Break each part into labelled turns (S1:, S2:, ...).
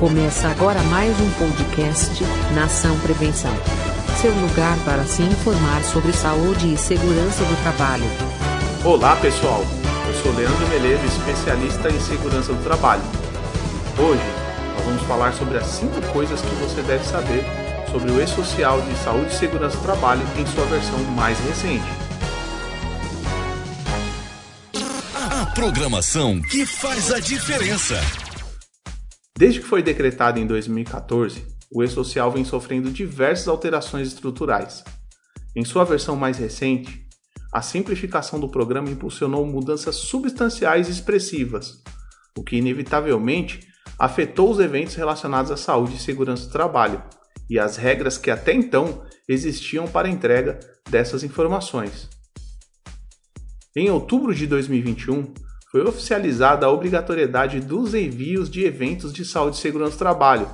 S1: Começa agora mais um podcast Nação Prevenção. Seu lugar para se informar sobre saúde e segurança do trabalho.
S2: Olá pessoal, eu sou Leandro Meledo, especialista em segurança do trabalho. Hoje nós vamos falar sobre as 5 coisas que você deve saber sobre o E-Social de Saúde e Segurança do Trabalho em sua versão mais recente.
S3: A programação que faz a diferença.
S2: Desde que foi decretado em 2014, o E-Social vem sofrendo diversas alterações estruturais. Em sua versão mais recente, a simplificação do programa impulsionou mudanças substanciais e expressivas, o que inevitavelmente afetou os eventos relacionados à saúde e segurança do trabalho e as regras que até então existiam para a entrega dessas informações. Em outubro de 2021, foi oficializada a obrigatoriedade dos envios de eventos de saúde e segurança do trabalho,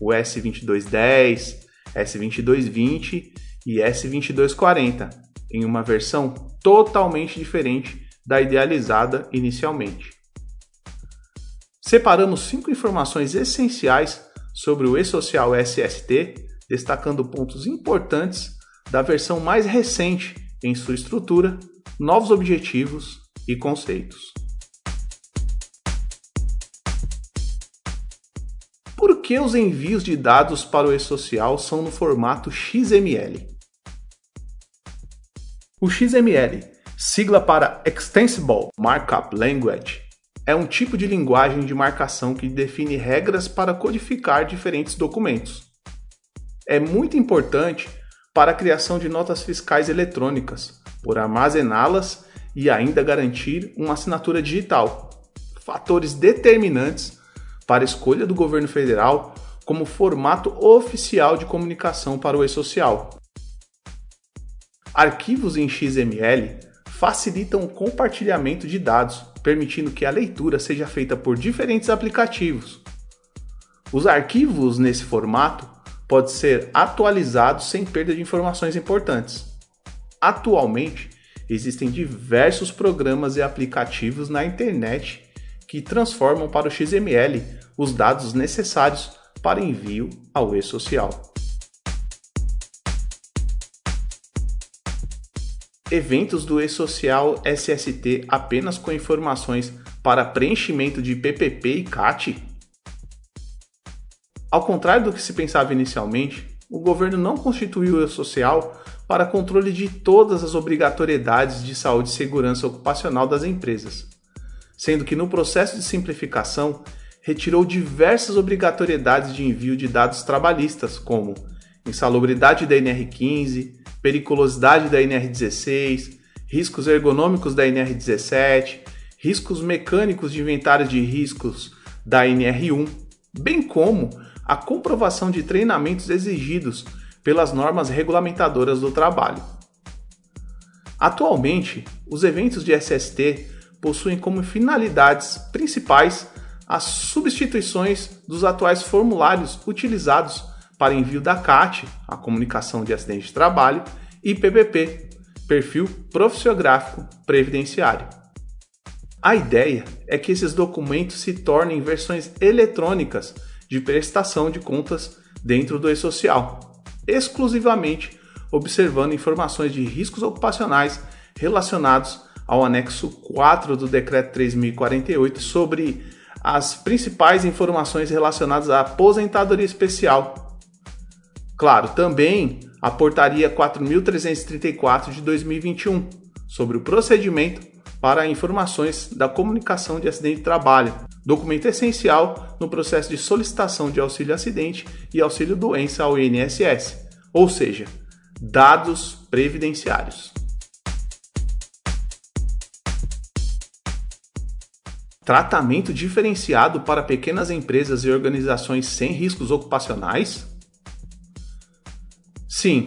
S2: o S2210, S2220 e S2240, em uma versão totalmente diferente da idealizada inicialmente. Separamos cinco informações essenciais sobre o E-Social SST, destacando pontos importantes da versão mais recente em sua estrutura, novos objetivos e conceitos. Que os envios de dados para o e-social são no formato XML? O XML, sigla para Extensible Markup Language, é um tipo de linguagem de marcação que define regras para codificar diferentes documentos. É muito importante para a criação de notas fiscais eletrônicas, por armazená-las e ainda garantir uma assinatura digital, fatores determinantes para escolha do governo federal como formato oficial de comunicação para o e-social. Arquivos em XML facilitam o compartilhamento de dados, permitindo que a leitura seja feita por diferentes aplicativos. Os arquivos nesse formato podem ser atualizados sem perda de informações importantes. Atualmente, existem diversos programas e aplicativos na internet que transformam para o XML os dados necessários para envio ao e-social. Eventos do e-social SST apenas com informações para preenchimento de PPP e CAT? Ao contrário do que se pensava inicialmente, o governo não constituiu o e-social para controle de todas as obrigatoriedades de saúde e segurança ocupacional das empresas sendo que no processo de simplificação retirou diversas obrigatoriedades de envio de dados trabalhistas, como insalubridade da NR15, periculosidade da NR16, riscos ergonômicos da NR17, riscos mecânicos de inventário de riscos da NR1, bem como a comprovação de treinamentos exigidos pelas normas regulamentadoras do trabalho. Atualmente, os eventos de SST possuem como finalidades principais as substituições dos atuais formulários utilizados para envio da CAT, a comunicação de acidente de trabalho, e PPP, perfil profissiográfico previdenciário. A ideia é que esses documentos se tornem versões eletrônicas de prestação de contas dentro do e-social, exclusivamente observando informações de riscos ocupacionais relacionados ao anexo 4 do Decreto 3048 sobre as principais informações relacionadas à aposentadoria especial. Claro, também a Portaria 4334 de 2021 sobre o procedimento para informações da comunicação de acidente de trabalho, documento essencial no processo de solicitação de auxílio acidente e auxílio doença ao INSS, ou seja, dados previdenciários. Tratamento diferenciado para pequenas empresas e organizações sem riscos ocupacionais? Sim,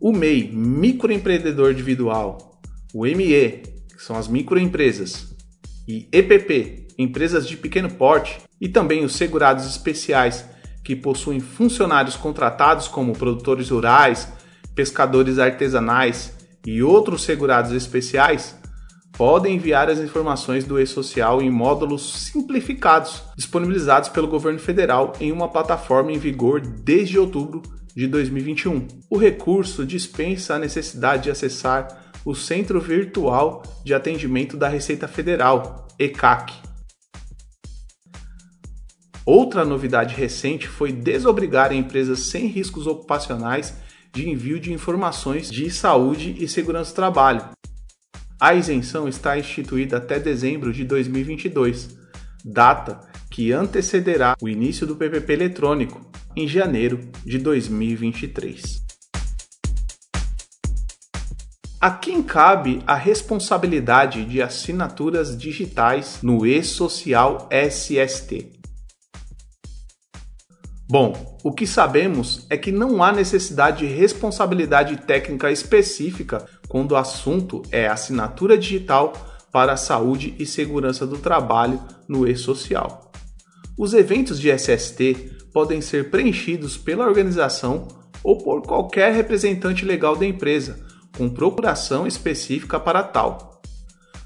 S2: o MEI, microempreendedor individual, o ME, que são as microempresas, e EPP, empresas de pequeno porte, e também os segurados especiais, que possuem funcionários contratados como produtores rurais, pescadores artesanais e outros segurados especiais, podem enviar as informações do e-social em módulos simplificados, disponibilizados pelo governo federal em uma plataforma em vigor desde outubro de 2021. O recurso dispensa a necessidade de acessar o Centro Virtual de Atendimento da Receita Federal, ECAC. Outra novidade recente foi desobrigar empresas sem riscos ocupacionais de envio de informações de saúde e segurança do trabalho. A isenção está instituída até dezembro de 2022, data que antecederá o início do PPP eletrônico, em janeiro de 2023. A quem cabe a responsabilidade de assinaturas digitais no e-social SST? Bom, o que sabemos é que não há necessidade de responsabilidade técnica específica quando o assunto é assinatura digital para a saúde e segurança do trabalho no e-social. Os eventos de SST podem ser preenchidos pela organização ou por qualquer representante legal da empresa, com procuração específica para tal.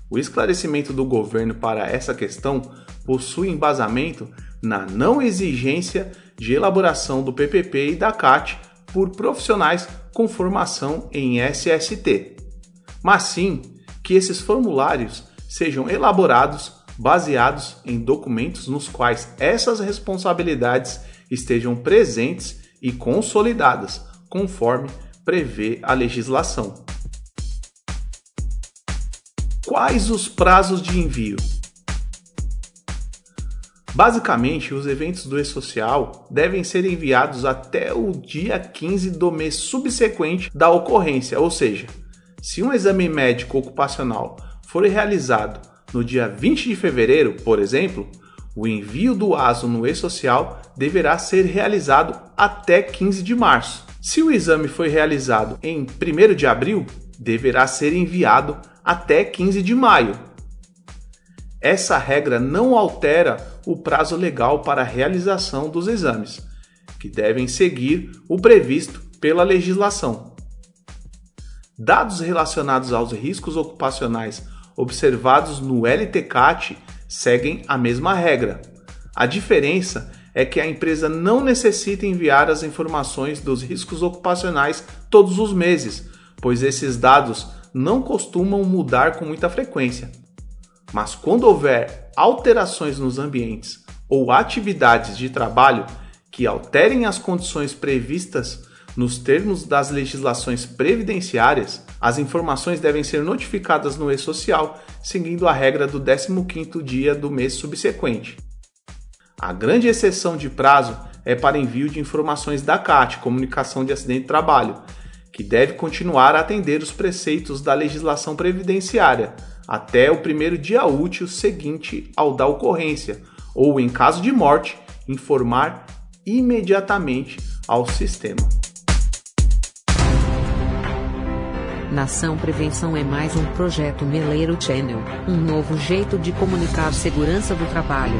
S2: O esclarecimento do governo para essa questão possui embasamento na não exigência de elaboração do PPP e da CAT por profissionais com formação em SST, mas sim que esses formulários sejam elaborados baseados em documentos nos quais essas responsabilidades estejam presentes e consolidadas, conforme prevê a legislação. Quais os prazos de envio? Basicamente, os eventos do e-social devem ser enviados até o dia 15 do mês subsequente da ocorrência, ou seja, se um exame médico ocupacional for realizado no dia 20 de fevereiro, por exemplo, o envio do ASO no e-social deverá ser realizado até 15 de março. Se o exame foi realizado em 1 de abril, deverá ser enviado até 15 de maio. Essa regra não altera o prazo legal para a realização dos exames, que devem seguir o previsto pela legislação. Dados relacionados aos riscos ocupacionais observados no LTCAT seguem a mesma regra. A diferença é que a empresa não necessita enviar as informações dos riscos ocupacionais todos os meses, pois esses dados não costumam mudar com muita frequência. Mas quando houver alterações nos ambientes ou atividades de trabalho que alterem as condições previstas nos termos das legislações previdenciárias, as informações devem ser notificadas no e-social, seguindo a regra do 15º dia do mês subsequente. A grande exceção de prazo é para envio de informações da CAT, Comunicação de Acidente de Trabalho, que deve continuar a atender os preceitos da legislação previdenciária até o primeiro dia útil seguinte ao da ocorrência, ou, em caso de morte, informar imediatamente ao sistema.
S1: Nação Prevenção é mais um projeto Meleiro Channel, um novo jeito de comunicar segurança do trabalho.